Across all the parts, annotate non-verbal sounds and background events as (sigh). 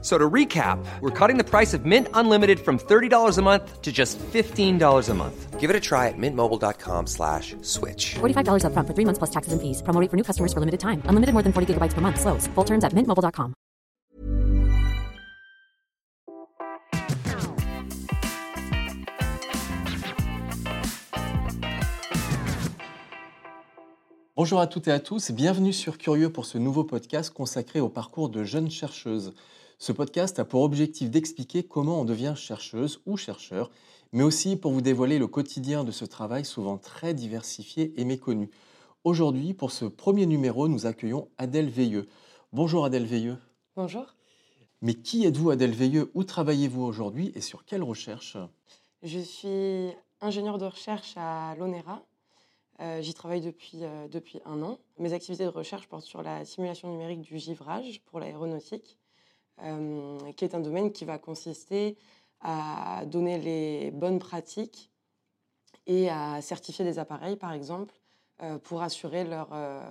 So to recap, we're cutting the price of Mint Unlimited from $30 a month to just $15 a month. Give it a try at mintmobile.com slash switch. $45 upfront for three months plus taxes and fees. Promo rate for new customers for limited time. Unlimited more than 40 gigabytes per month. Slows. Full terms at mintmobile.com. Bonjour à toutes et à tous, bienvenue sur Curieux pour ce nouveau podcast consacré au parcours de jeunes chercheuses. Ce podcast a pour objectif d'expliquer comment on devient chercheuse ou chercheur, mais aussi pour vous dévoiler le quotidien de ce travail souvent très diversifié et méconnu. Aujourd'hui, pour ce premier numéro, nous accueillons Adèle Veilleux. Bonjour Adèle Veilleux. Bonjour, Mais qui êtes-vous Adèle Veilleux? Où travaillez-vous aujourd'hui et sur quelle recherche? Je suis ingénieure de recherche à l'ONERA. Euh, J'y travaille depuis, euh, depuis un an. Mes activités de recherche portent sur la simulation numérique du givrage pour l'aéronautique, qui est un domaine qui va consister à donner les bonnes pratiques et à certifier des appareils, par exemple, euh, pour assurer leur, euh,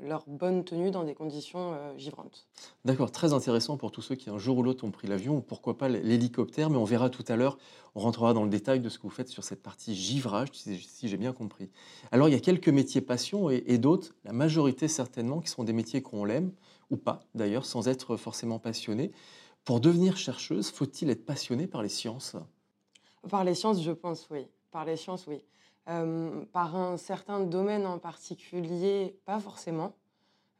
leur bonne tenue dans des conditions euh, givrantes. D'accord, très intéressant pour tous ceux qui un jour ou l'autre ont pris l'avion ou pourquoi pas l'hélicoptère, mais on verra tout à l'heure, on rentrera dans le détail de ce que vous faites sur cette partie givrage, si, si j'ai bien compris. Alors il y a quelques métiers passion et, et d'autres, la majorité certainement, qui sont des métiers qu'on l'aime ou pas d'ailleurs, sans être forcément passionné. Pour devenir chercheuse, faut-il être passionné par les sciences? Par les sciences, je pense, oui. Par les sciences, oui. Euh, par un certain domaine en particulier, pas forcément.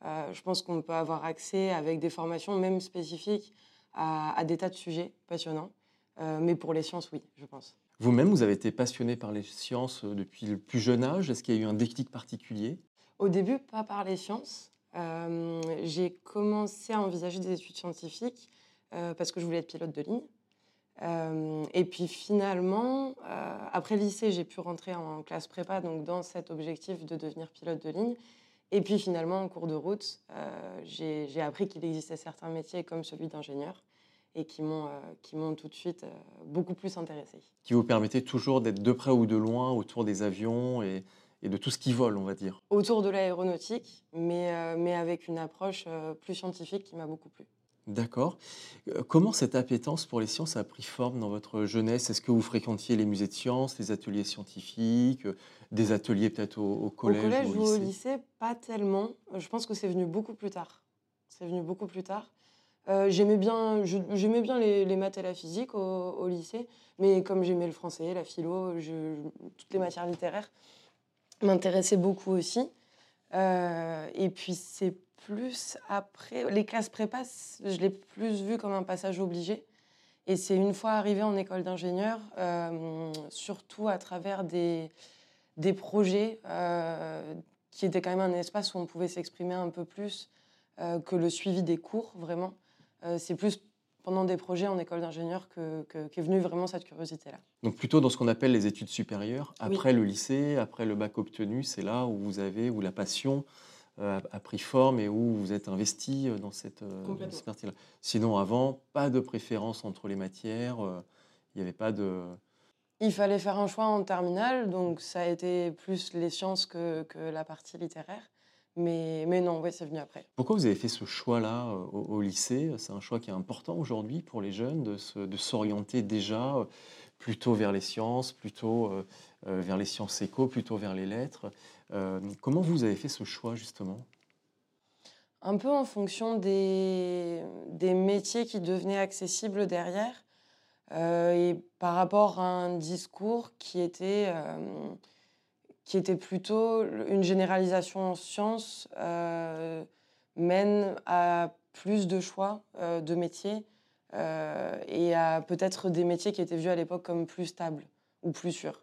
Euh, je pense qu'on peut avoir accès avec des formations même spécifiques à, à des tas de sujets passionnants. Euh, mais pour les sciences, oui, je pense. Vous-même, vous avez été passionné par les sciences depuis le plus jeune âge. Est-ce qu'il y a eu un déclic particulier? Au début, pas par les sciences. Euh, J'ai commencé à envisager des études scientifiques euh, parce que je voulais être pilote de ligne. Euh, et puis finalement, après lycée, j'ai pu rentrer en classe prépa, donc dans cet objectif de devenir pilote de ligne. Et puis finalement, en cours de route, j'ai appris qu'il existait certains métiers comme celui d'ingénieur et qui m'ont euh, tout de suite beaucoup plus intéressée. qui vous permettait toujours d'être de près ou de loin autour des avions et, et de tout ce qui vole, on va dire Autour de l'aéronautique, mais, euh, mais avec une approche euh, plus scientifique qui m'a beaucoup plu. D'accord. Euh, Comment cette appétence pour les sciences a pris forme dans votre jeunesse? Est-ce que vous fréquentiez les musées de sciences, les ateliers scientifiques, des ateliers peut-être au, au collège, au collège ou ou au lycée? pas tellement. Je pense que c'est venu beaucoup plus tard. C'est venu beaucoup plus tard. Euh, j'aimais bien, j'aimais bien les, les maths et la physique au, au lycée, mais comme j'aimais le français, la philo, je- toutes les matières littéraires m'intéressaient beaucoup aussi. Euh, et puis c'est plus après, les classes prépa, je l'ai plus vu comme un passage obligé. Et c'est une fois arrivé en école d'ingénieur, euh, surtout à travers des, des projets euh, qui étaient quand même un espace où on pouvait s'exprimer un peu plus que le suivi des cours, vraiment. C'est plus pendant des projets en école d'ingénieur que, que- qu'est venue vraiment cette curiosité-là. Donc plutôt dans ce qu'on appelle les études supérieures, Oui. après le lycée, après le bac obtenu, c'est là où vous avez, où la passion euh, a pris forme et où vous êtes investi euh, dans cette, euh, dans cette partie-là. Sinon, avant, pas de préférence entre les matières, euh, il n'y avait pas de... Il fallait faire un choix en terminale, donc ça a été plus les sciences que, que la partie littéraire. Mais, mais non, ouais, c'est venu après. Pourquoi vous avez fait ce choix-là euh, au, au lycée? C'est un choix qui est important aujourd'hui pour les jeunes de, s'orienter déjà euh, plutôt vers les sciences, plutôt euh, vers les sciences éco, plutôt vers les lettres. Euh, comment vous avez fait ce choix justement? Un peu en fonction des, des métiers qui devenaient accessibles derrière euh, et par rapport à un discours qui était, qui était plutôt une généralisation en sciences euh, mène à plus de choix euh, de métiers euh, et à peut-être des métiers qui étaient vus à l'époque comme plus stables ou plus sûrs.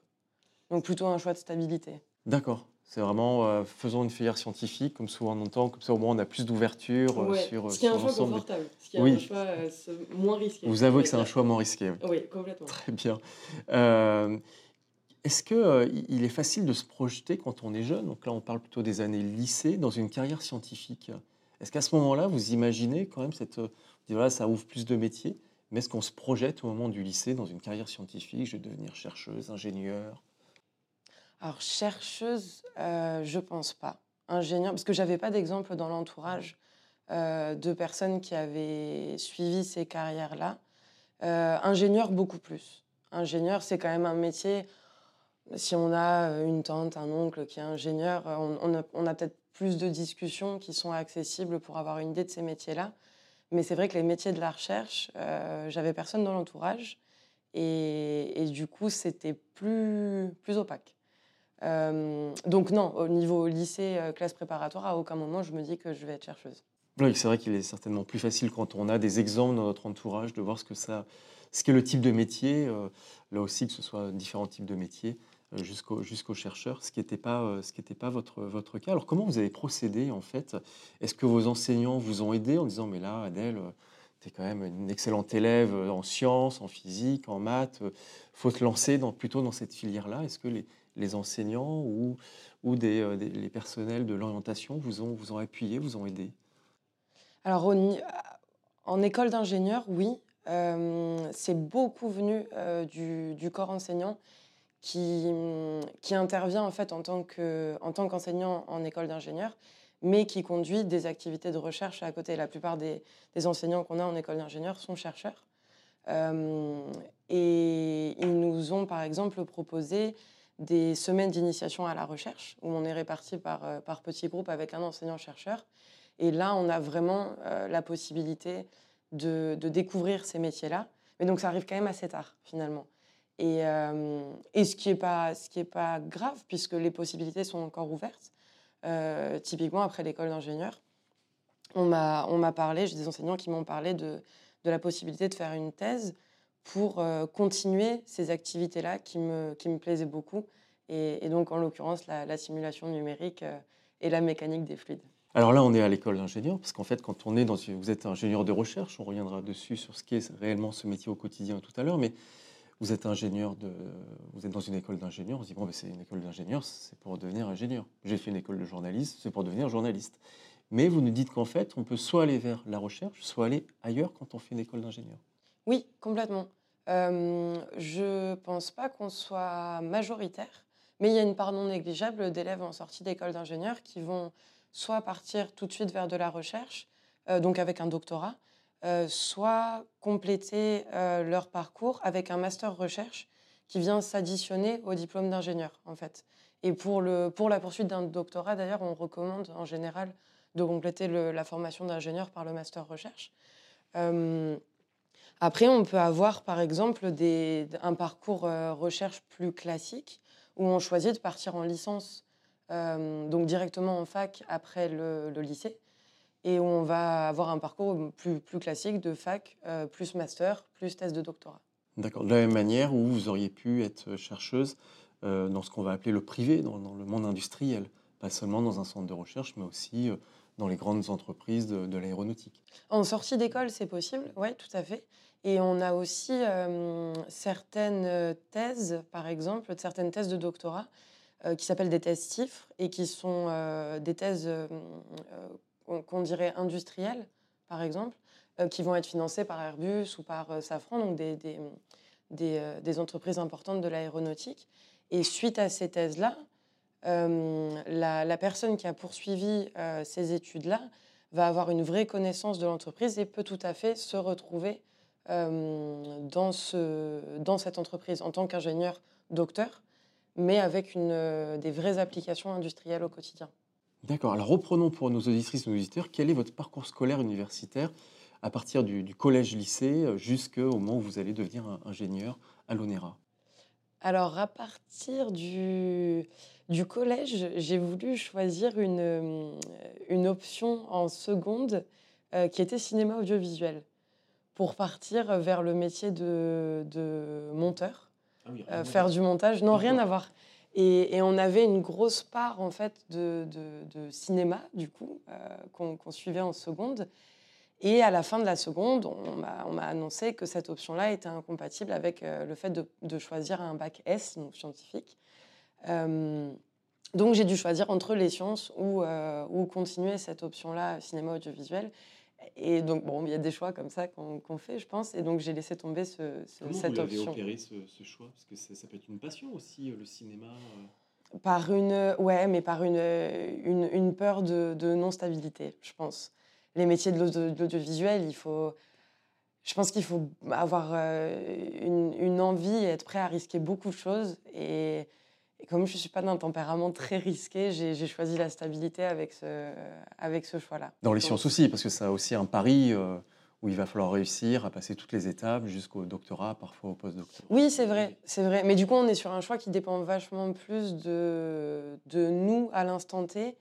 Donc plutôt un choix de stabilité. D'accord. C'est vraiment euh, faisons une filière scientifique, comme souvent on entend, comme ça au moins on a plus d'ouverture euh, sur, ce qui est un choix confortable, ce qui est Oui. un choix euh, moins risqué. Vous avouez que c'est un choix moins risqué. oui. Oui, complètement. Très bien. Euh, Est-ce qu'il est facile de se projeter quand on est jeune? Donc là, on parle plutôt des années lycée, dans une carrière scientifique. Est-ce qu'à ce moment-là, vous imaginez quand même cette... Voilà, ça ouvre plus de métiers, mais est-ce qu'on se projette au moment du lycée dans une carrière scientifique? Je vais devenir chercheuse, ingénieure Alors, chercheuse, euh, je pense pas. Ingénieure, parce que j'avais pas d'exemple dans l'entourage euh, de personnes qui avaient suivi ces carrières-là. Euh, ingénieur, beaucoup plus. Ingénieur, c'est quand même un métier. Si on a une tante, un oncle qui est ingénieur, on, on a peut-être plus de discussions qui sont accessibles pour avoir une idée de ces métiers-là. Mais c'est vrai que les métiers de la recherche, euh, j'avais personne dans l'entourage. Et, du coup, c'était plus, opaque. Euh, donc non, au niveau lycée, euh, classe préparatoire, à aucun moment je me dis que je vais être chercheuse. C'est vrai qu'il est certainement plus facile quand on a des exemples dans notre entourage de voir ce que ça, ce qu'est le type de métier. là aussi, que ce soit différents types de métiers. Euh, jusqu'aux chercheurs, ce qui n'était pas, euh, ce qui pas votre, votre cas. Alors comment vous avez procédé en fait? Est-ce que vos enseignants vous ont aidé en disant mais là Adèle, euh, tu es quand même une excellente élève en sciences, en physique, en maths, faut te lancer dans, plutôt dans cette filière-là? Est-ce que les, les, enseignants ou, ou des, les personnels de l'orientation vous ont, vous ont appuyé, vous ont aidé? Alors en école d'ingénieur, oui. c'est beaucoup venu du corps enseignant qui, qui intervient en fait en tant qu'enseignant en, école d'ingénieur, mais qui conduit des activités de recherche à côté. La plupart des, enseignants qu'on a en école d'ingénieur sont chercheurs. Euh, et ils nous ont par exemple proposé des semaines d'initiation à la recherche, où on est réparti par, euh, par petits groupes avec un enseignant-chercheur. Et là, on a vraiment euh, la possibilité de, de découvrir ces métiers-là. Mais donc ça arrive quand même assez tard, finalement. Et, euh, et, ce qui n'est pas, pas grave, puisque les possibilités sont encore ouvertes. Euh, typiquement, après l'école d'ingénieur, on m'a parlé, j'ai des enseignants qui m'ont parlé de, la possibilité de faire une thèse pour euh, continuer ces activités-là qui me, qui me plaisaient beaucoup. Et, donc, en l'occurrence, la, simulation numérique et la mécanique des fluides. Alors là, on est à l'école d'ingénieur, parce qu'en fait, quand on est dans, vous êtes ingénieur de recherche, on reviendra dessus sur ce qu'est réellement ce métier au quotidien tout à l'heure, mais vous êtes ingénieur de, vous êtes dans une école d'ingénieur, on se dit bon, c'est une école d'ingénieur, c'est pour devenir ingénieur. J'ai fait une école de journaliste, c'est pour devenir journaliste. Mais vous nous dites qu'en fait, on peut soit aller vers la recherche, soit aller ailleurs quand on fait une école d'ingénieur. Oui, complètement. Euh, je pense pas qu'on soit majoritaire, mais il y a une part non négligeable d'élèves en sortie d'école d'ingénieur qui vont soit partir tout de suite vers de la recherche, euh, donc avec un doctorat, soit compléter euh, leur parcours avec un master recherche qui vient s'additionner au diplôme d'ingénieur, en fait. Et pour, le, pour la poursuite d'un doctorat, d'ailleurs, on recommande en général de compléter la formation d'ingénieur par le master recherche. Euh, après, on peut avoir, par exemple, des, un parcours recherche plus classique où on choisit de partir en licence, donc directement en fac après le lycée et où on va avoir un parcours plus, plus classique de fac, euh, plus master, plus thèse de doctorat. D'accord. De la même manière où vous auriez pu être chercheuse euh, dans ce qu'on va appeler le privé, dans, le monde industriel, pas seulement dans un centre de recherche, mais aussi euh, dans les grandes entreprises de, l'aéronautique. En sortie d'école, c'est possible, oui, tout à fait. Et on a aussi certaines thèses, par exemple, certaines thèses de doctorat qui s'appellent des thèses CIFRE et qui sont des thèses qu'on dirait industriels, par exemple, euh, qui vont être financés par Airbus ou par euh, Safran, donc des, euh, des, entreprises importantes de l'aéronautique. Et suite à ces thèses-là, la, la, personne qui a poursuivi ces études-là va avoir une vraie connaissance de l'entreprise et peut tout à fait se retrouver dans, ce, dans cette entreprise en tant qu'ingénieur docteur, mais avec une, des vraies applications industrielles au quotidien. D'accord. Alors reprenons pour nos auditrices et nos auditeurs, quel est votre parcours scolaire universitaire à partir du, collège-lycée euh, jusqu'au moment où vous allez devenir ingénieur à l'ONERA? Alors à partir du, du collège, j'ai voulu choisir une, euh, une option en seconde euh, qui était cinéma audiovisuel pour partir vers le métier de, de monteur, ah faire du montage. Non, rien à voir. Et, on avait une grosse part en fait de, cinéma du coup euh, qu'on suivait en seconde. Et à la fin de la seconde, on m'a annoncé que cette option-là était incompatible avec euh, le fait de, choisir un bac S, donc scientifique. Euh, Donc j'ai dû choisir entre les sciences ou, ou continuer cette option-là, cinéma audiovisuel. Et donc, bon, il y a des choix comme ça qu'on fait, je pense. Et donc, j'ai laissé tomber ce, ce- Comment cette vous option. opéré ce, ce choix? Parce que ça, ça peut être une passion aussi, euh, le cinéma. euh. Par une, ouais, mais par une, une, une peur de, de non-stabilité, je pense. Les métiers de l'audio- de l'audiovisuel, il faut, je pense qu'il faut avoir euh, une, une envie et être prêt à risquer beaucoup de choses. Et, et comme je ne suis pas d'un tempérament très risqué, j'ai choisi la stabilité avec ce, avec ce choix-là. Dans les sciences aussi, parce que ça a aussi un pari euh, où il va falloir réussir à passer toutes les étapes jusqu'au doctorat, parfois au postdoctorat. Oui, c'est vrai, c'est vrai. Mais du coup, on est sur un choix qui dépend vachement plus de, de nous à l'instant T,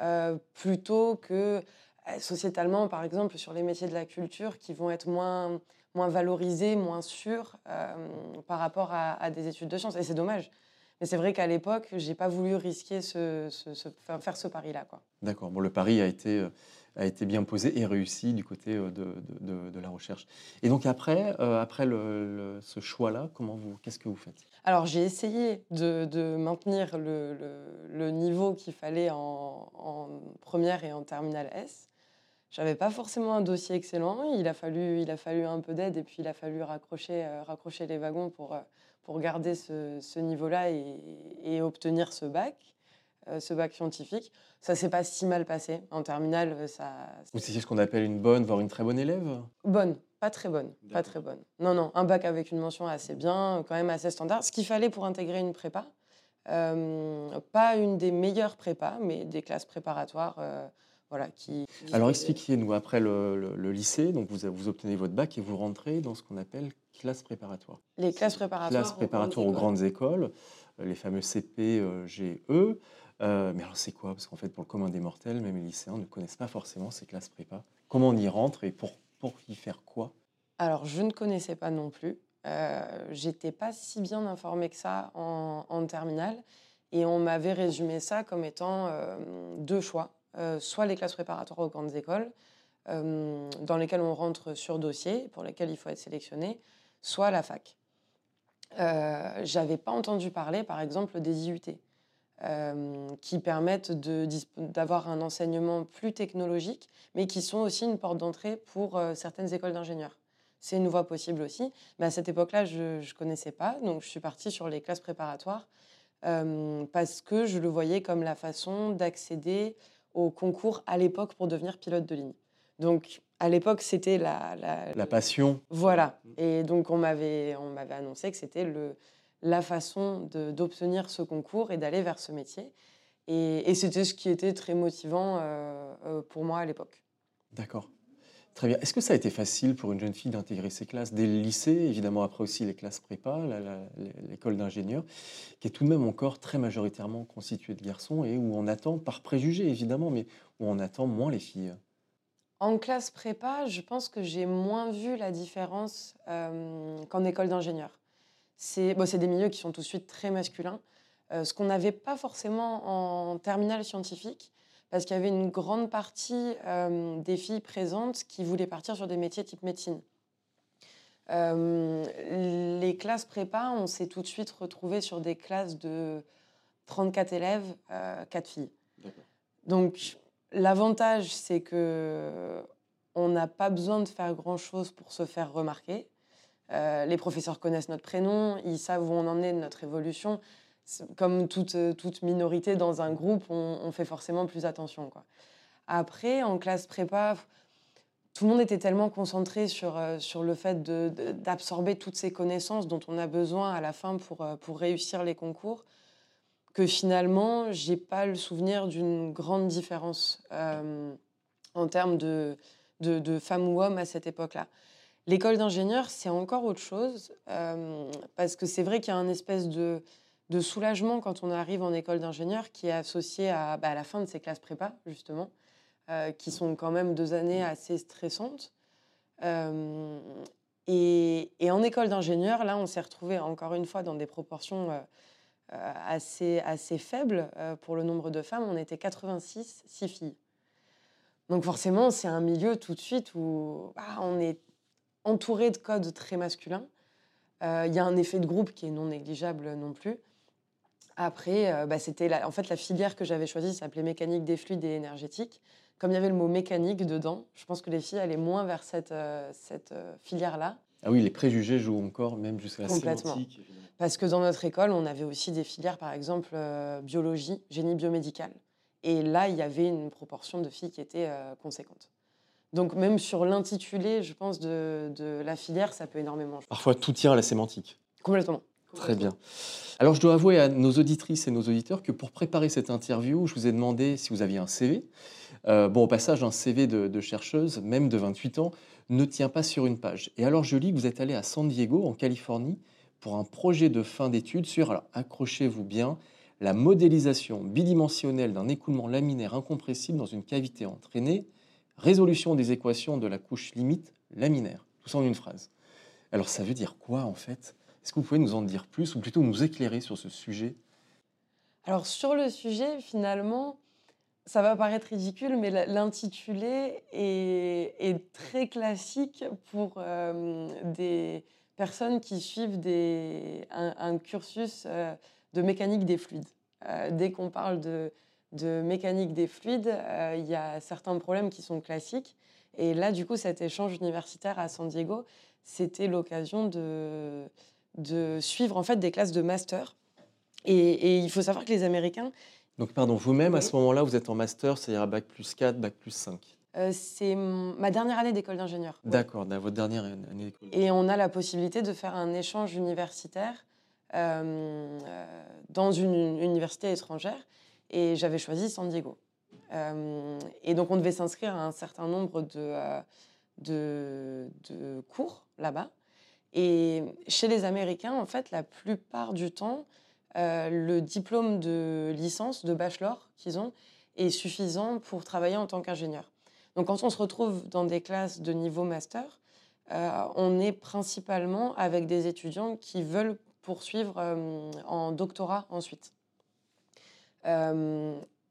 euh, plutôt que euh, sociétalement, par exemple, sur les métiers de la culture qui vont être moins, moins valorisés, moins sûrs par rapport à, à des études de sciences. Et c'est dommage. Mais c'est vrai qu'à l'époque, j'ai pas voulu risquer ce, ce- ce- enfin, faire ce pari-là. D'accord. Bon, le pari a été, euh, a été bien posé et réussi du côté euh, de, de- de- de la recherche. Et donc après, euh, après le- le- ce choix-là, comment vous, qu'est-ce que vous faites? Alors j'ai essayé de, de maintenir le, le- le niveau qu'il fallait en, en première et en terminale S. J'avais pas forcément un dossier excellent. Il a fallu, il a fallu un peu d'aide et puis il a fallu raccrocher, euh, raccrocher les wagons pour, euh, pour garder ce, ce niveau-là et, et obtenir ce bac, euh, ce bac scientifique. Ça s'est pas si mal passé. En terminale, euh, ça, Vous étiez ce qu'on appelle une bonne, voire une très bonne élève? Bonne, pas très bonne, pas très bonne. Non, non, un bac avec une mention assez bien, quand même assez standard. Ce qu'il fallait pour intégrer une prépa. Euh, pas une des meilleures prépas, mais des classes préparatoires, voilà, qui. Alors expliquez-nous, après le, le- le lycée, donc vous, vous obtenez votre bac et vous rentrez dans ce qu'on appelle classe préparatoire. Les classes préparatoires. Classe préparatoire aux grandes écoles, euh, les fameux CP, euh. Euh, mais alors c'est quoi? Parce qu'en fait, pour le commun des mortels, même les lycéens ne connaissent pas forcément ces classes prépa. Comment on y rentre et pour, pour y faire quoi? Alors, je ne connaissais pas non plus. Euh, J'étais pas si bien informée que ça en, en terminale. Et on m'avait résumé ça comme étant euh, deux choix. Euh, soit les classes préparatoires aux grandes écoles, euh, dans lesquelles on rentre sur dossier, pour lesquelles il faut être sélectionné, soit la fac. Euh, J'avais pas entendu parler, par exemple, des IUT, euh, qui permettent d'avoir un enseignement plus technologique, mais qui sont aussi une porte d'entrée pour certaines écoles d'ingénieurs. C'est une voie possible aussi. Mais à cette époque-là, je ne connaissais pas, donc je suis partie sur les classes préparatoires parce que je le voyais comme la façon d'accéder au concours à l'époque pour devenir pilote de ligne. Donc à l'époque, c'était la, la, La passion voilà. Et donc, on m'avait, on m'avait annoncé que c'était le, la façon d'obtenir ce concours et d'aller vers ce métier. Et, et c'était ce qui était très motivant euh, euh, pour moi à l'époque. D'accord. Très bien. Est-ce que ça a été facile pour une jeune fille d'intégrer ces classes dès le lycée Évidemment, après aussi les classes prépa, l'école d'ingénieur, qui est tout de même encore très majoritairement constituée de garçons et où on attend, par préjugé évidemment, mais où on attend moins les filles? En classe prépa, je pense que j'ai moins vu la différence euh, qu'en école d'ingénieur. C'est bon, des milieux qui sont tout de suite très masculins, euh, ce qu'on n'avait pas forcément en terminale scientifique, parce qu'il y avait une grande partie euh, des filles présentes qui voulaient partir sur des métiers type médecine. Euh, les classes prépa, on s'est tout de suite retrouvés sur des classes de 34 élèves, euh, 4 filles. Donc, l'avantage, c'est que on n'a pas besoin de faire grand-chose pour se faire remarquer. Euh, les professeurs connaissent notre prénom, ils savent où on en est de notre évolution. Comme toute, euh, toute minorité dans un groupe, on, fait forcément plus attention. Après, en classe prépa, tout le monde était tellement concentré sur, euh, sur le fait d'absorber toutes ces connaissances dont on a besoin à la fin pour, euh, pour réussir les concours que finalement, j'ai pas le souvenir d'une grande différence en termes de, de, femmes ou hommes à cette époque-là. L'école d'ingénieur, c'est encore autre chose, parce que c'est vrai qu'il y a un espèce de, de soulagement quand on arrive en école d'ingénieur qui est associé à, bah, la fin de ces classes prépa, justement, euh, qui sont quand même deux années assez stressantes. Euh, et, en école d'ingénieur, là, on s'est retrouvé encore une fois dans des proportions euh, assez, assez faibles pour le nombre de femmes. On était 86, 6 filles. Donc forcément, c'est un milieu tout de suite où bah, on est entouré de codes très masculins. Il y a un effet de groupe qui est non négligeable non plus. Après, euh, bah, c'était la, en fait la filière que j'avais choisie s'appelait mécanique des fluides et énergétique. Comme il y avait le mot mécanique dedans, je pense que les filles allaient moins vers cette, euh, cette euh, filière-là. Ah oui, les préjugés jouent encore, même jusqu'à la Complètement. Sémantique, évidemment. Parce que dans notre école, on avait aussi des filières, par exemple, euh, biologie, génie biomédical. Et là, il y avait une proportion de filles qui était euh, conséquente. Donc même sur l'intitulé, je pense, de, de la filière, ça peut énormément jouer. Parfois, tout tient à la sémantique. Complètement. Très bien. Alors, je dois avouer à nos auditrices et nos auditeurs que pour préparer cette interview, je vous ai demandé si vous aviez un CV. Euh, bon, au passage, un CV de, de chercheuse, même de 28 ans, ne tient pas sur une page. Et alors, je lis que vous êtes allé à San Diego, en Californie, pour un projet de fin d'études sur, alors accrochez-vous bien, la modélisation bidimensionnelle d'un écoulement laminaire incompressible dans une cavité entraînée, résolution des équations de la couche limite laminaire. Tout ça en une phrase. Alors, ça veut dire quoi, en fait? Est-ce que vous pouvez nous en dire plus, ou plutôt nous éclairer sur ce sujet? Alors sur le sujet, finalement, ça va paraître ridicule, mais l'intitulé est, très classique pour euh, des personnes qui suivent un, cursus euh, de mécanique des fluides. Euh, dès qu'on parle de, mécanique des fluides, il y a certains problèmes qui sont classiques. Et là, du coup, cet échange universitaire à San Diego, c'était l'occasion de, de suivre en fait des classes de master. Et, et il faut savoir que les Américains, Donc, pardon, vous-même, à ce moment-là, vous êtes en master, c'est-à-dire à bac plus 4, bac plus 5. euh, c'est ma dernière année d'école d'ingénieur. D'accord, dans votre dernière année d'école. Et on a la possibilité de faire un échange universitaire euh, euh, dans une université étrangère. Et j'avais choisi San Diego. Euh, et donc on devait s'inscrire à un certain nombre de, de, de cours là-bas. Et chez les Américains, en fait, la plupart du temps, euh, le diplôme de licence, de bachelor qu'ils ont, est suffisant pour travailler en tant qu'ingénieur. Donc quand on se retrouve dans des classes de niveau master, euh, on est principalement avec des étudiants qui veulent poursuivre euh, en doctorat ensuite.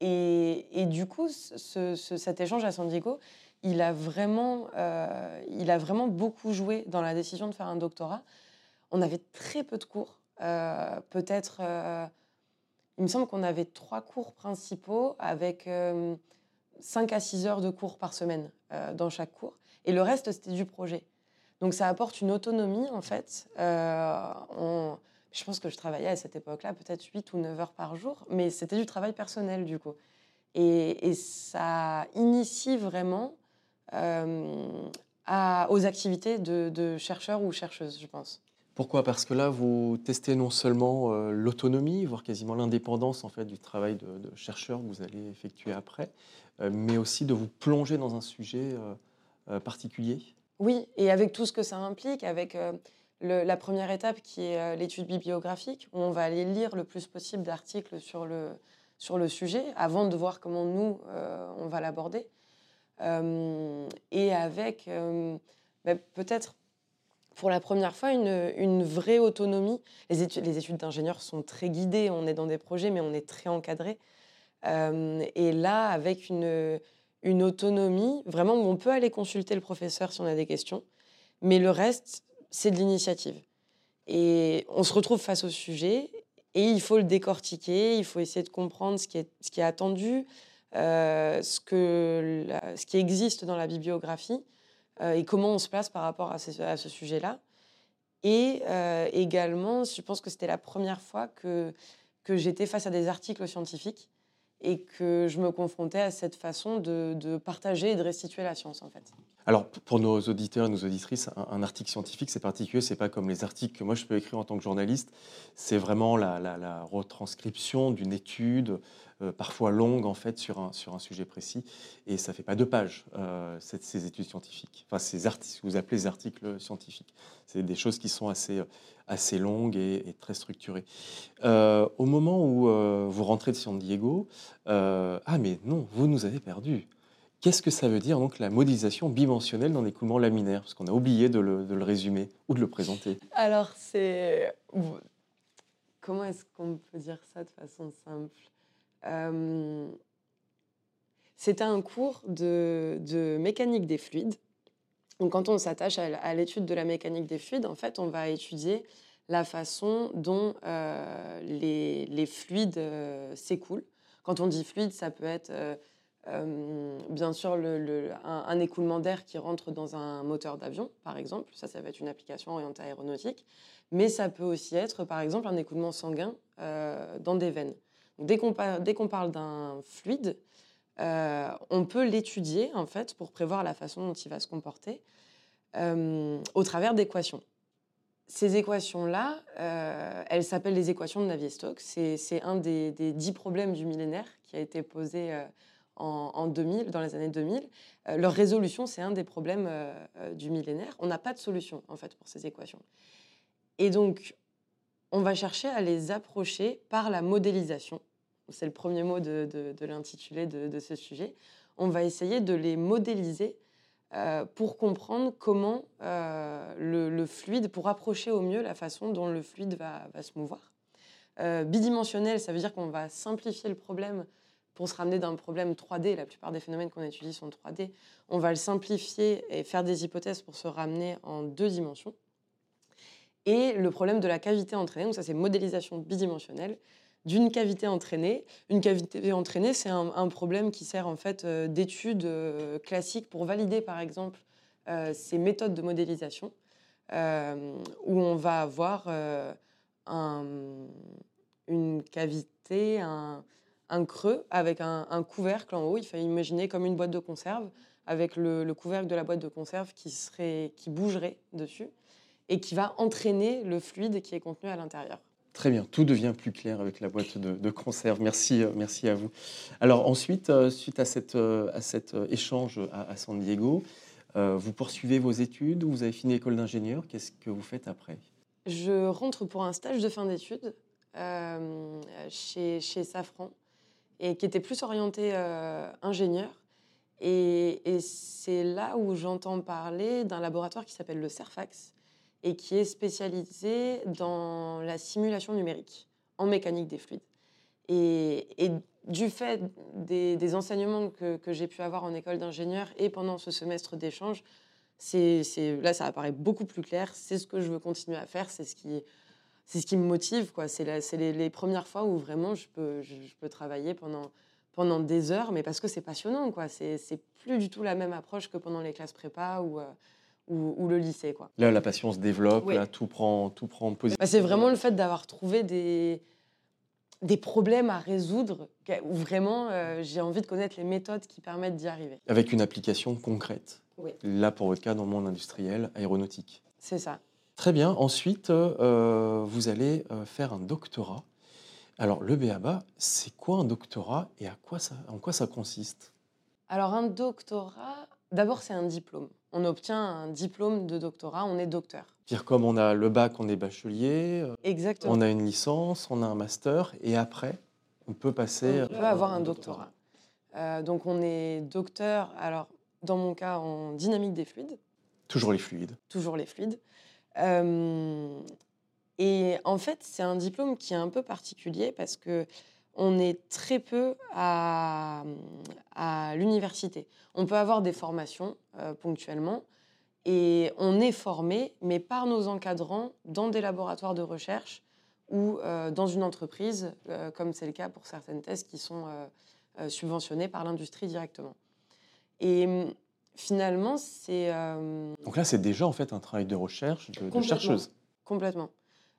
Et, du coup, ce- ce- cet échange à San Diego, il a, vraiment, euh, il a vraiment beaucoup joué dans la décision de faire un doctorat. On avait très peu de cours, euh, peut-être, euh, il me semble qu'on avait trois cours principaux avec euh, 5 à 6 heures de cours par semaine dans chaque cours. Et le reste, c'était du projet. Donc ça apporte une autonomie, en fait. Je pense que je travaillais à cette époque-là peut-être 8 ou 9 heures par jour, mais c'était du travail personnel, du coup. Et, ça initie vraiment à- aux activités de, de chercheurs ou chercheuses, je pense. Pourquoi? Parce que là, vous testez non seulement euh, l'autonomie, voire quasiment l'indépendance en fait du travail de, de chercheur que vous allez effectuer après, euh, mais aussi de vous plonger dans un sujet euh, euh, particulier? Oui, et avec tout ce que ça implique, avec euh, le- la première étape qui est euh, l'étude bibliographique, où on va aller lire le plus possible d'articles sur le, sur le sujet avant de voir comment nous, euh, on va l'aborder. Euh, et avec euh, bah, peut-être pour la première fois une, vraie autonomie. Les études, les études d'ingénieur sont très guidées, on est dans des projets, mais on est très encadré. Euh, et là, avec une, autonomie, vraiment on peut aller consulter le professeur si on a des questions, mais le reste, c'est de l'initiative. Et on se retrouve face au sujet et il faut le décortiquer, il faut essayer de comprendre ce qui est attendu, euh, ce, que ce qui existe dans la bibliographie euh, et comment on se place par rapport à ce sujet-là. Et euh, également, je pense que c'était la première fois que, que j'étais face à des articles scientifiques et que je me confrontais à cette façon de, de partager et de restituer la science, en fait. Alors, pour nos auditeurs et nos auditrices, un, article scientifique, c'est particulier, c'est pas comme les articles que moi je peux écrire en tant que journaliste. C'est vraiment la, retranscription d'une étude, euh, parfois longue en fait, sur un, sujet précis. Et ça fait pas deux pages, euh, ces études scientifiques. Enfin, ces articles, vous appelez les articles scientifiques. C'est des choses qui sont assez, assez longues et, très structurées. Euh, au moment où vous rentrez de San Diego, ah mais non, vous nous avez perdus. Qu'est-ce que ça veut dire donc la modélisation bidimensionnelle dans l'écoulement laminaire? Parce qu'on a oublié de le, de le résumer ou de le présenter. Alors, c'est. Comment est-ce qu'on peut dire ça de façon simple? Euh, C'était un cours de, de mécanique des fluides. Donc, quand on s'attache à l'étude de la mécanique des fluides, en fait, on va étudier la façon dont euh, les, les fluides euh, s'écoulent. Quand on dit fluide, ça peut être euh, bien sûr un, écoulement d'air qui rentre dans un moteur d'avion, par exemple. Ça, ça va être une application orientée aéronautique. Mais ça peut aussi être, par exemple, un écoulement sanguin euh, dans des veines. Dès qu'on parle d'un fluide, euh, on peut l'étudier en fait pour prévoir la façon dont il va se comporter au travers d'équations. Ces équations-là, elles s'appellent les équations de Navier-Stokes. C'est un des, dix problèmes du millénaire qui a été posé en, en 2000, dans les années 2000. Euh, leur résolution, c'est un des problèmes euh, euh, du millénaire. On n'a pas de solution en fait pour ces équations. Et donc, on va chercher à les approcher par la modélisation. C'est le premier mot de, l'intitulé de, ce sujet. On va essayer de les modéliser pour comprendre comment le, fluide, pour approcher au mieux la façon dont le fluide va, se mouvoir. Bidimensionnel, ça veut dire qu'on va simplifier le problème pour se ramener d'un problème 3D. La plupart des phénomènes qu'on étudie sont 3D. On va le simplifier et faire des hypothèses pour se ramener en deux dimensions. Et le problème de la cavité entraînée, donc ça c'est modélisation bidimensionnelle, d'une cavité entraînée. Une cavité entraînée, c'est un, problème qui sert en fait euh, d'étude euh, classique pour valider par exemple euh, ces méthodes de modélisation, où on va avoir un- une cavité, un, un creux avec un, un couvercle en haut. Il faut imaginer comme une boîte de conserve avec le, le couvercle de la boîte de conserve qui, serait, qui bougerait dessus et qui va entraîner le fluide qui est contenu à l'intérieur. Très bien, tout devient plus clair avec la boîte de, de conserve. Merci, euh, merci à vous. Alors ensuite, euh, suite à, cette, euh, à cet échange à, à San Diego, vous poursuivez vos études, vous avez fini l'école d'ingénieur, qu'est-ce que vous faites après? Je rentre pour un stage de fin d'études euh, chez, chez Safran et qui était plus orienté euh, ingénieur. Et, c'est là où j'entends parler d'un laboratoire qui s'appelle le CERFAX et qui est spécialisé dans la simulation numérique en mécanique des fluides. Et, du fait des, enseignements que, que j'ai pu avoir en école d'ingénieur et pendant ce semestre d'échange, c'est- là, ça apparaît beaucoup plus clair. C'est ce que je veux continuer à faire. C'est ce qui, c'est ce qui me motive. Quoi. C'est, les, les premières fois où vraiment je peux, je, je peux travailler pendant, pendant des heures, mais parce que c'est passionnant. Quoi. C'est, c'est plus du tout la même approche que pendant les classes prépa ou, euh, ou, ou le lycée. Quoi. Là, la passion se développe, là, tout prend, tout prend position. Bah, c'est vraiment le fait d'avoir trouvé des, des problèmes à résoudre où vraiment euh, j'ai envie de connaître les méthodes qui permettent d'y arriver. Avec une application concrète. Oui. Là, pour votre cas, dans le monde industriel, aéronautique. C'est ça. Très bien. Ensuite, euh, vous allez euh, faire un doctorat. Alors, le BABA, c'est quoi un doctorat et à quoi ça, en quoi ça consiste? Alors un doctorat, d'abord c'est un diplôme. On obtient un diplôme de doctorat, on est docteur. Dire comme on a le bac, on est bachelier, euh, Exactement. on a une licence, on a un master, et après, on peut passer. On peut avoir un doctorat. Euh, donc on est docteur, alors dans mon cas en dynamique des fluides, Toujours les fluides. toujours les fluides. Euh, et en fait, c'est un diplôme qui est un peu particulier parce que on est très peu à, l'université. On peut avoir des formations euh, ponctuellement et on est formé, mais par nos encadrants, dans des laboratoires de recherche ou euh, dans une entreprise, comme c'est le cas pour certaines thèses qui sont subventionnées par l'industrie directement. Finalement, c'est... euh, Donc là, c'est déjà en fait un travail de recherche, de, chercheuse. Complètement.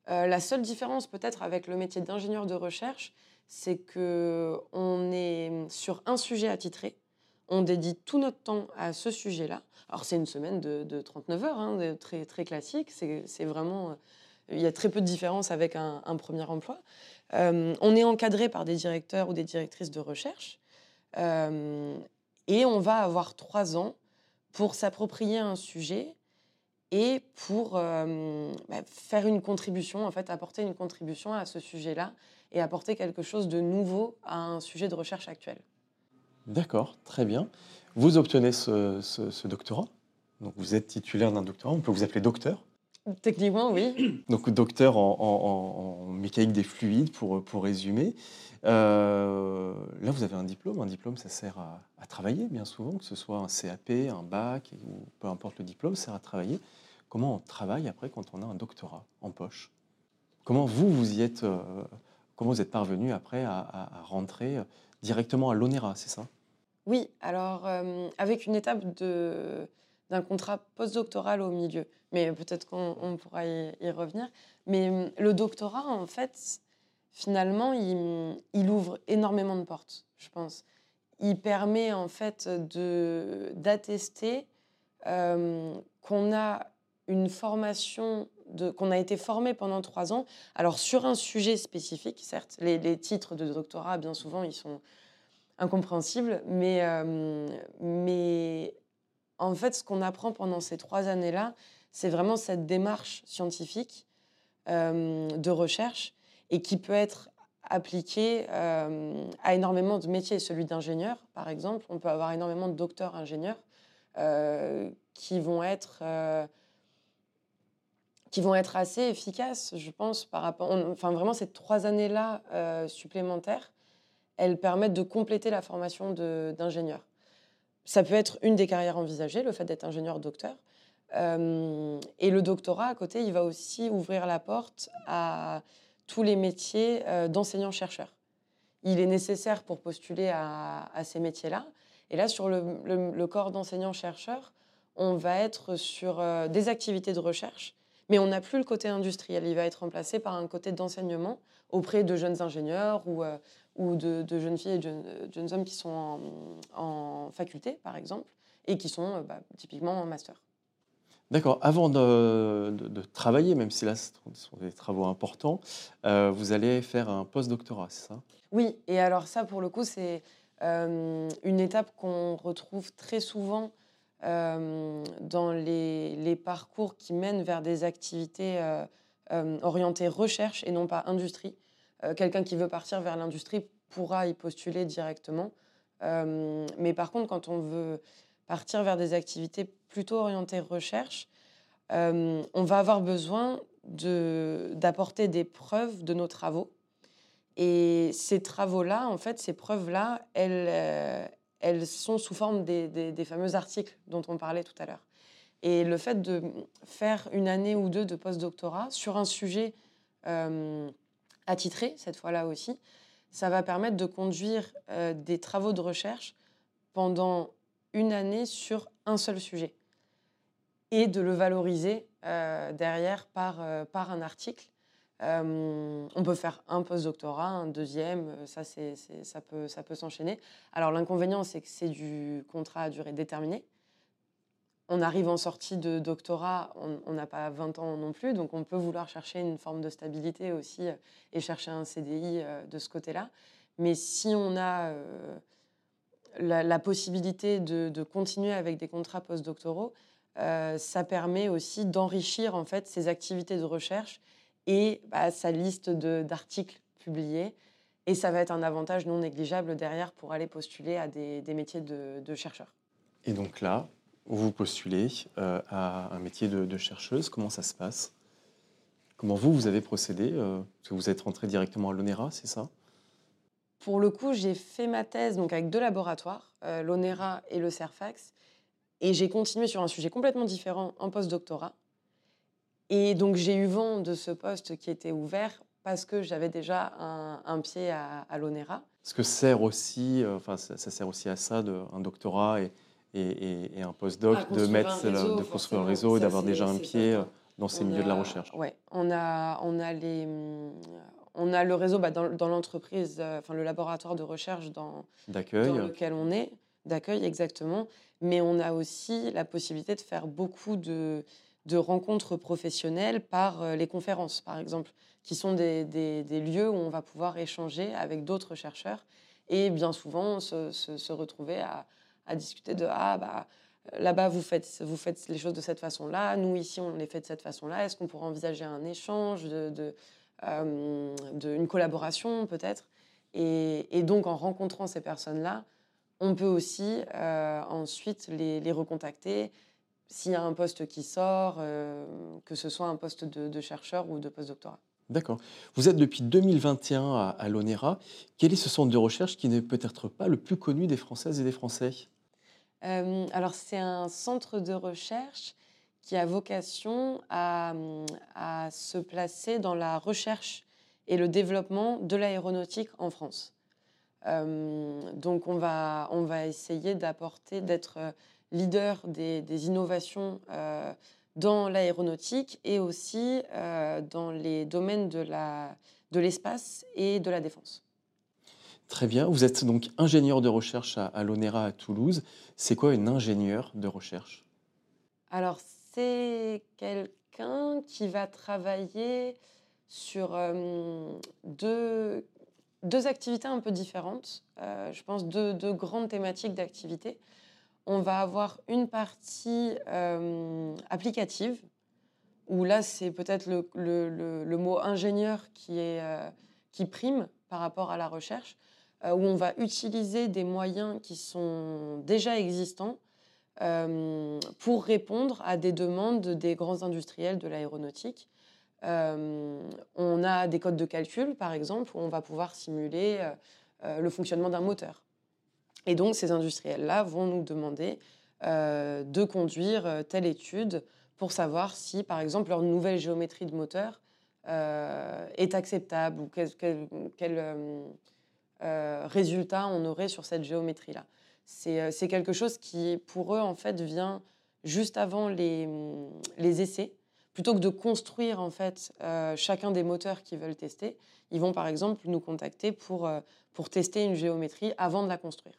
Euh, la seule différence peut-être avec le métier d'ingénieur de recherche, c'est que on est sur un sujet attitré. On dédie tout notre temps à ce sujet-là. Alors c'est une semaine de, de 39 heures, hein, de- très, très classique. C'est vraiment... euh, Il y a très peu de différence avec un, un premier emploi. Euh, on est encadré par des directeurs ou des directrices de recherche. Euh, et on va avoir trois ans pour s'approprier un sujet et pour euh, bah, faire une contribution, en fait, apporter une contribution à ce sujet-là et apporter quelque chose de nouveau à un sujet de recherche actuel. D'accord, très bien. Vous obtenez ce, ce- ce doctorat. Donc vous êtes titulaire d'un doctorat. On peut vous appeler docteur. Techniquement, oui. (clears throat) Donc docteur en, en- en- en mécanique des fluides, pour, pour résumer. Euh, là, vous avez un diplôme. Un diplôme, ça sert à, à travailler, bien souvent, que ce soit un CAP, un bac, ou peu importe le diplôme, ça sert à travailler. Comment on travaille après quand on a un doctorat en poche? Comment vous, vous y êtes, euh, comment vous êtes parvenu après à, à- à rentrer directement à l'ONERA, c'est ça? Oui, alors euh, avec une étape de- d'un contrat postdoctoral au milieu, mais peut-être qu'on on pourra y, revenir. Mais hum, le doctorat, en fait, finalement, il, ouvre énormément de portes, je pense. Il permet en fait d'attester euh, qu'on a une formation, qu'on a été formé pendant trois ans, alors sur un sujet spécifique, certes, les, titres de doctorat, bien souvent, ils sont incompréhensibles, mais, euh, mais en fait, ce qu'on apprend pendant ces trois années-là, c'est vraiment cette démarche scientifique euh, de recherche et qui peut être appliquée euh, à énormément de métiers. Celui d'ingénieur, par exemple, on peut avoir énormément de docteurs ingénieurs euh, qui vont être qui vont être assez efficaces, je pense, par rapport. enfin, vraiment, ces trois années-là supplémentaires, elles permettent de compléter la formation d'ingénieur. Ça peut être une des carrières envisagées, le fait d'être ingénieur-docteur. Euh, et le doctorat, à côté, il va aussi ouvrir la porte à tous les métiers euh, d'enseignant-chercheur. Il est nécessaire pour postuler à, ces métiers-là. Et là, sur le, corps d'enseignant-chercheur, on va être sur euh, des activités de recherche, mais on n'a plus le côté industriel. Il va être remplacé par un côté d'enseignement auprès de jeunes ingénieurs ou, de, jeunes filles et de jeunes, hommes qui sont en, faculté, par exemple, et qui sont bah, typiquement en master. D'accord. Avant de, travailler, même si là ce sont des travaux importants, euh, vous allez faire un post-doctorat, c'est ça? Oui, et alors ça, pour le coup, c'est euh, une étape qu'on retrouve très souvent euh, dans les, parcours qui mènent vers des activités orientées recherche et non pas industrie. Quelqu'un qui veut partir vers l'industrie pourra y postuler directement. Mais par contre, quand on veut partir vers des activités plutôt orientées recherche, euh, on va avoir besoin d'apporter des preuves de nos travaux. Et ces travaux-là, en fait, ces preuves-là, elles, euh, elles sont sous forme des, des- fameux articles dont on parlait tout à l'heure. Et le fait de faire une année ou deux de postdoctorat sur un sujet euh, attitré, cette fois-là aussi, ça va permettre de conduire des travaux de recherche pendant une année sur un seul sujet et de le valoriser euh, derrière par, euh, par un article. Euh, on peut faire un postdoctorat, un deuxième, ça, c'est, ça peut, ça peut s'enchaîner. Alors l'inconvénient, c'est que c'est du contrat à durée déterminée. On arrive en sortie de doctorat, on- n'a pas 20 ans non plus, donc on peut vouloir chercher une forme de stabilité aussi et chercher un CDI de ce côté-là. Mais si on a la, possibilité de, continuer avec des contrats postdoctoraux, euh, ça permet aussi d'enrichir en fait ses activités de recherche et bah, sa liste d'articles publiés. Et ça va être un avantage non négligeable derrière pour aller postuler à des, métiers de, de chercheur. Et donc là, vous postulez euh, à un métier de, chercheuse. Comment ça se passe? Comment vous, vous avez procédé? Euh, vous êtes rentré directement à l'ONERA, c'est ça? Pour le coup, j'ai fait ma thèse donc avec deux laboratoires, euh, l'ONERA et le CERFAX, et j'ai continué sur un sujet complètement différent en postdoctorat. Et donc j'ai eu vent de ce poste qui était ouvert parce que j'avais déjà un, un pied à, à l'ONERA. Parce que sert aussi, euh, enfin, ça, ça sert aussi à ça, de, un doctorat et, et, et- un postdoc, de construire mettre, un réseau, de construire un réseau et d'avoir déjà un pied euh, dans ces milieux de la recherche. Ouais, on a, on a, les, hum, on a le réseau bah, dans, dans l'entreprise, euh, enfin le laboratoire de recherche dans, lequel on est, d'accueil exactement, mais on a aussi la possibilité de faire beaucoup de, de rencontres professionnelles par euh, les conférences, par exemple, qui sont des, des- des lieux où on va pouvoir échanger avec d'autres chercheurs et bien souvent se, se- se retrouver à, à discuter de ah bah là-bas vous faites vous faites les choses de cette façon-là, nous ici on les fait de cette façon-là. Est-ce qu'on pourrait envisager un échange de, de, euh, de- une collaboration peut-être et, et donc en rencontrant ces personnes-là, on peut aussi euh, ensuite les, les recontacter s'il y a un poste qui sort, euh, que ce soit un poste de, de chercheur ou de postdoctorat. D'accord. Vous êtes depuis 2021 à, à l'ONERA. Quel est ce centre de recherche qui n'est peut-être pas le plus connu des Françaises et des Français? Euh, alors c'est un centre de recherche qui a vocation à, à se placer dans la recherche et le développement de l'aéronautique en France. Euh, donc on va, on va essayer d'apporter, d'être euh, leader des, des innovations euh, dans l'aéronautique et aussi euh, dans les domaines de la- de l'espace et de la défense. Très bien. Vous êtes donc ingénieur de recherche à, à l'ONERA à Toulouse. C'est quoi une ingénieure de recherche? Alors, c'est quelqu'un qui va travailler sur euh, deux, deux activités un peu différentes. Euh, je pense deux, deux grandes thématiques d'activité. On va avoir une partie euh, applicative, où là, c'est peut-être le, le- le- le mot ingénieur qui, est, qui prime par rapport à la recherche, où on va utiliser des moyens qui sont déjà existants euh, pour répondre à des demandes des grands industriels de l'aéronautique. Euh, on a des codes de calcul, par exemple, où on va pouvoir simuler euh, le fonctionnement d'un moteur. Et donc, ces industriels-là vont nous demander de conduire telle étude pour savoir si, par exemple, leur nouvelle géométrie de moteur est acceptable ou quel, quel- résultat on aurait sur cette géométrie-là. C'est euh, c'est quelque chose qui, pour eux, en fait, vient juste avant les, hum, les essais. Plutôt que de construire, en fait, euh, chacun des moteurs qu'ils veulent tester, ils vont, par exemple, nous contacter pour, euh, pour tester une géométrie avant de la construire.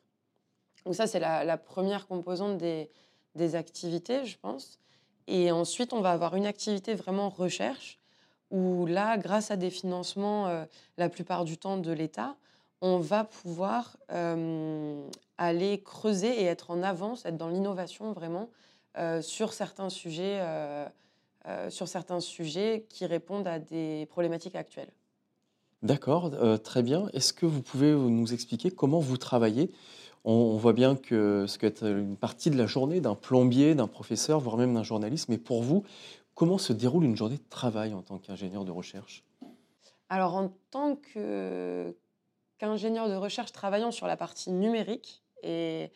Donc ça, c'est la, la première composante des, des activités, je pense. Et ensuite, on va avoir une activité vraiment recherche, où là, grâce à des financements, la plupart du temps de l'État, on va pouvoir aller creuser et être en avance, être dans l'innovation vraiment euh, sur certains sujets, euh, euh, sur certains sujets qui répondent à des problématiques actuelles. D'accord, très bien. Est-ce que vous pouvez nous expliquer comment vous travaillez? On, on voit bien que ce peut être une partie de la journée d'un plombier, d'un professeur, voire même d'un journaliste. Mais pour vous, comment se déroule une journée de travail en tant qu'ingénieur de recherche? Alors, en tant que- qu'ingénieur de recherche travaillant sur la partie numérique et,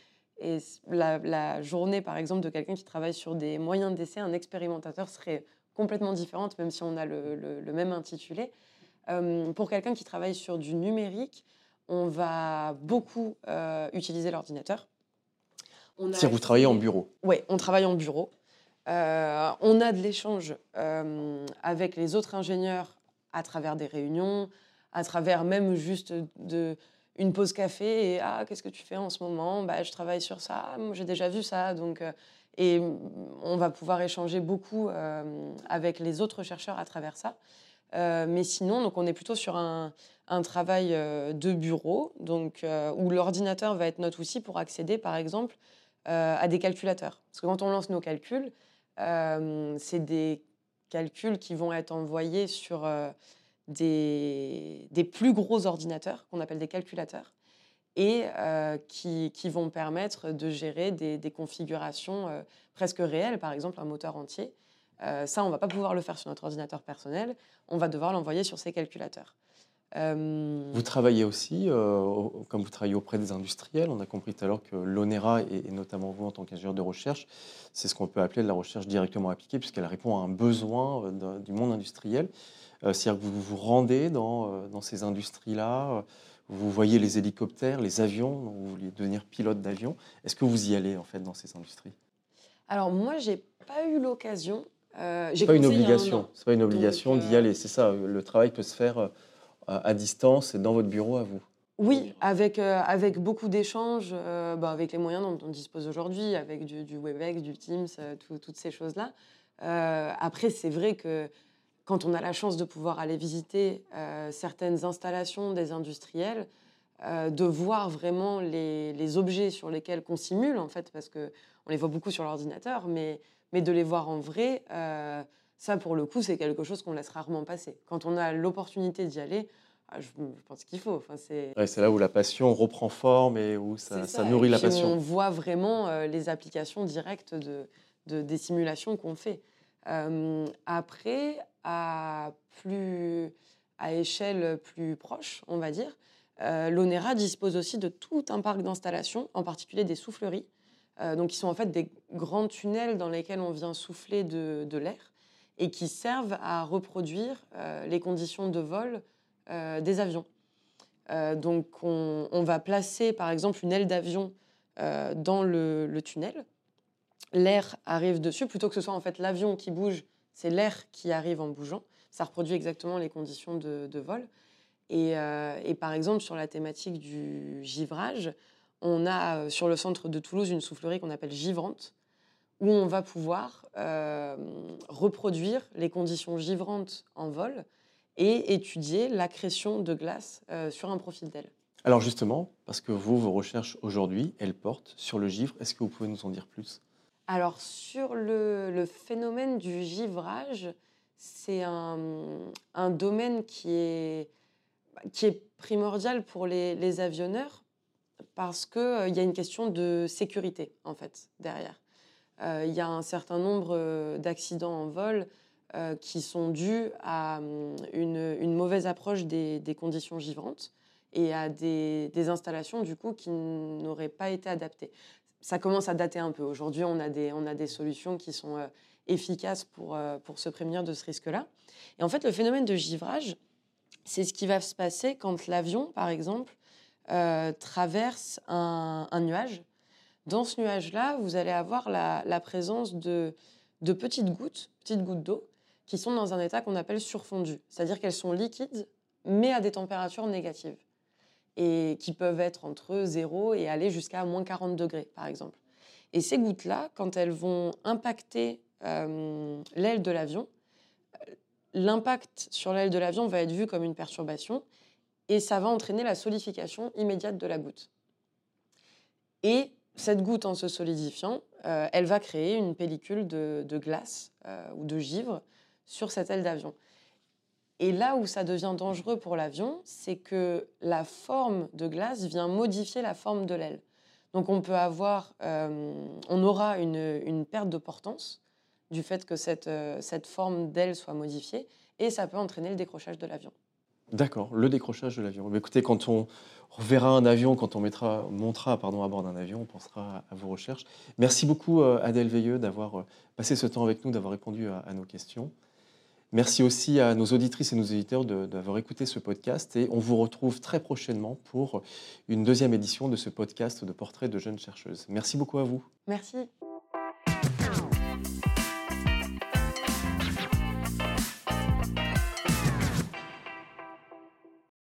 la, la journée, par exemple, de quelqu'un qui travaille sur des moyens d'essai, un expérimentateur serait complètement différente, même si on a le, le- le même intitulé. Euh, pour quelqu'un qui travaille sur du numérique, on va beaucoup euh, utiliser l'ordinateur. On a C'est-à-dire que vous travaillez en bureau. oui, on travaille en bureau. Euh, on a de l'échange avec les autres ingénieurs à travers des réunions, à travers même juste de, une pause café et ah qu'est-ce que tu fais en ce moment? Bah, je travaille sur ça. J'ai déjà vu ça donc euh, et on va pouvoir échanger beaucoup euh, avec les autres chercheurs à travers ça. Euh, mais sinon donc on est plutôt sur un, un travail de bureau donc où l'ordinateur va être notre outil pour accéder par exemple à des calculateurs. Parce que quand on lance nos calculs c'est des calculs qui vont être envoyés sur des, plus gros ordinateurs qu'on appelle des calculateurs et euh, qui, vont permettre de gérer des, configurations euh, presque réelles, par exemple un moteur entier. Euh, ça, on ne va pas pouvoir le faire sur notre ordinateur personnel, on va devoir l'envoyer sur ces calculateurs. Vous travaillez aussi, au- comme vous travaillez auprès des industriels, on a compris tout à l'heure que l'ONERA, et, et notamment vous en tant qu'ingénieur de recherche, c'est ce qu'on peut appeler de la recherche directement appliquée, puisqu'elle répond à un besoin du monde industriel. Euh, C'est-à-dire que vous vous rendez dans, euh, dans ces industries-là, euh, vous voyez les hélicoptères, les avions, vous voulez devenir pilote d'avion. Est-ce que vous y allez en fait dans ces industries? Alors moi, j'ai pas eu l'occasion. Euh, C'est pas une obligation. an. C'est pas une obligation d'y euh, aller. C'est ça. Le travail peut se faire à distance et dans votre bureau à vous. Oui, avec, euh, avec beaucoup d'échanges, euh, bah, avec les moyens dont on dispose aujourd'hui, avec du, du WebEx, du Teams, tout- toutes ces choses-là. Après, c'est vrai que quand on a la chance de pouvoir aller visiter euh, certaines installations des industriels, euh, de voir vraiment les, les objets sur lesquels qu'on simule, en fait, parce qu'on les voit beaucoup sur l'ordinateur, mais, mais de les voir en vrai, euh, ça, pour le coup, c'est quelque chose qu'on laisse rarement passer. Quand on a l'opportunité d'y aller, ah, je, pense qu'il faut. Enfin, c'est Ouais, là où la passion reprend forme et où ça, ça ça. nourrit Et la puis, passion. On voit vraiment les applications directes de, de- des simulations qu'on fait. Euh, après, à, plus, à échelle plus proche, on va dire, euh, l'ONERA dispose aussi de tout un parc d'installations, en particulier des souffleries, Euh, donc, qui sont en fait des grands tunnels dans lesquels on vient souffler de, l'air et qui servent à reproduire euh, les conditions de vol des avions. Donc, on, va placer par exemple une aile d'avion dans le tunnel. L'air arrive dessus, plutôt que ce soit en fait l'avion qui bouge, c'est l'air qui arrive en bougeant. Ça reproduit exactement les conditions de, vol. Et, euh, et par exemple, sur la thématique du givrage, on a euh, sur le centre de Toulouse une soufflerie qu'on appelle givrante, où on va pouvoir euh, reproduire les conditions givrantes en vol et étudier l'accrétion de glace sur un profil d'aile. Alors justement, parce que vous, vos recherches aujourd'hui, elles portent sur le givre, est-ce que vous pouvez nous en dire plus? Alors, sur le, phénomène du givrage, c'est un, domaine qui est, primordial pour les, avionneurs parce qu'il il y a une question de sécurité, en fait, derrière. Euh, Il y a un certain nombre euh, d'accidents en vol euh, qui sont dus à hum, une, mauvaise approche des, conditions givrantes et à des installations, du coup, qui n'auraient pas été adaptées. Ça commence à dater un peu. Aujourd'hui, on, a des- on a des solutions qui sont euh, efficaces pour, euh, pour se prémunir de ce risque-là. Et en fait, le phénomène de givrage, c'est ce qui va se passer quand l'avion, par exemple, euh, traverse un, nuage. Dans ce nuage-là, vous allez avoir la, la présence de, de petites gouttes, petites gouttes d'eau, qui sont dans un état qu'on appelle surfondu. C'est-à-dire qu'elles sont liquides, mais à des températures négatives. Et qui peuvent être entre 0 et aller jusqu'à moins 40 degrés, par exemple. Et ces gouttes-là, quand elles vont impacter euh, l'aile de l'avion, l'impact sur l'aile de l'avion va être vu comme une perturbation et ça va entraîner la solidification immédiate de la goutte. Et cette goutte, en se solidifiant, euh, elle va créer une pellicule de, de glace euh, ou de givre sur cette aile d'avion. Et là où ça devient dangereux pour l'avion, c'est que la forme de glace vient modifier la forme de l'aile. Donc on peut avoir, euh, on aura une, une perte de portance du fait que cette, euh, cette forme d'aile soit modifiée et ça peut entraîner le décrochage de l'avion. D'accord, le décrochage de l'avion. Écoutez, quand on reverra un avion, quand on mettra, montera pardon, à bord d'un avion, on pensera à vos recherches. Merci beaucoup euh, Adèle Veilleux d'avoir passé ce temps avec nous, d'avoir répondu à nos questions. Merci aussi à nos auditrices et nos éditeurs de- d'avoir écouté ce podcast et on vous retrouve très prochainement pour une deuxième édition de ce podcast de portraits de jeunes chercheuses. Merci beaucoup à vous. Merci.